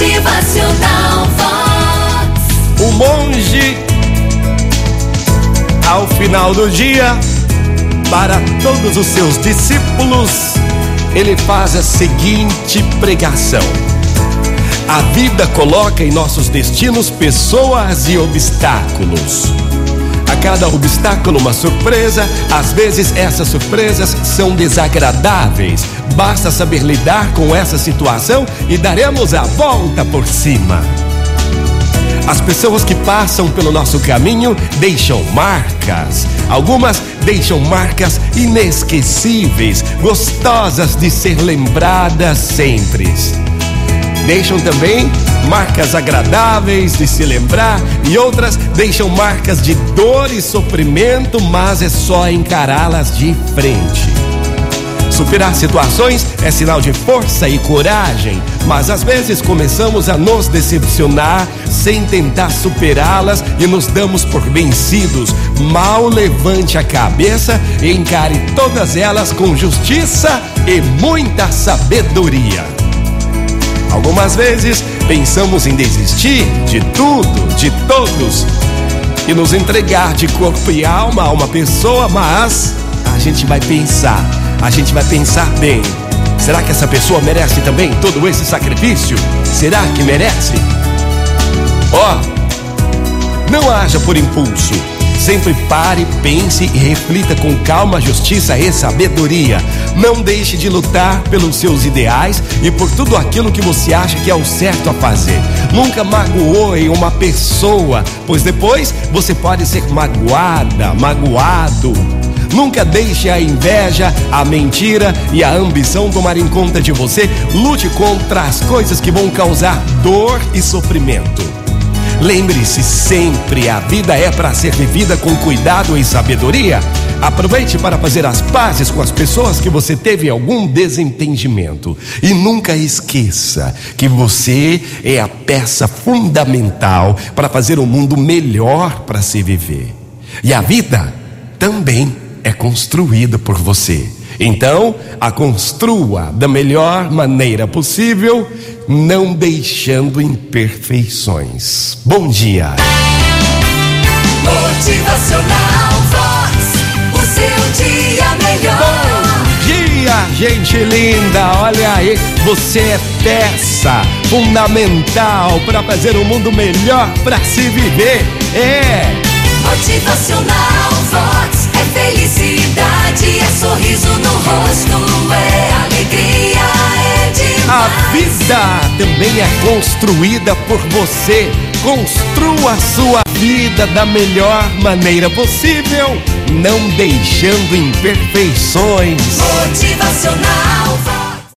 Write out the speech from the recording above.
Motivacional Vox. O monge, ao final do dia, para todos os seus discípulos, ele faz a seguinte pregação: A vida coloca em nossos destinos pessoas e obstáculos. A cada obstáculo, uma surpresa. Às vezes, essas surpresas são desagradáveis. Basta saber lidar com essa situação e daremos a volta por cima. As pessoas que passam pelo nosso caminho deixam marcas. Algumas deixam marcas inesquecíveis, gostosas de ser lembradas sempre. Deixam também marcas agradáveis de se lembrar e outras deixam marcas de dor e sofrimento, mas é só encará-las de frente. Superar situações é sinal de força e coragem, mas às vezes começamos a nos decepcionar sem tentar superá-las e nos damos por vencidos. Mal levante a cabeça e encare todas elas com justiça e muita sabedoria. Algumas vezes pensamos em desistir de tudo, de todos e nos entregar de corpo e alma a uma pessoa, mas a gente vai pensar, a gente vai pensar bem. Será que essa pessoa merece também todo esse sacrifício? Será que merece? Ó, oh, não haja por impulso. Sempre pare, pense e reflita com calma, justiça e sabedoria. Não deixe de lutar pelos seus ideais e por tudo aquilo que você acha que é o certo a fazer. Nunca magoe uma pessoa, pois depois você pode ser magoada, magoado. Nunca deixe a inveja, a mentira e a ambição tomarem conta de você. Lute contra as coisas que vão causar dor e sofrimento. Lembre-se sempre, a vida é para ser vivida com cuidado e sabedoria. Aproveite para fazer as pazes com as pessoas que você teve algum desentendimento. E nunca esqueça que você é a peça fundamental para fazer o um mundo melhor para se viver. E a vida também é construída por você. Então, a construa da melhor maneira possível, não deixando imperfeições. Bom dia. Motivacional Vox, o seu dia melhor. Bom dia, gente linda. Olha aí, você é peça fundamental para fazer um mundo melhor para se viver. É. Motivacional Vox é felicidade, é sorriso no rosto, A vida também é construída por você. Construa sua vida da melhor maneira possível, não deixando imperfeições. Motivacional.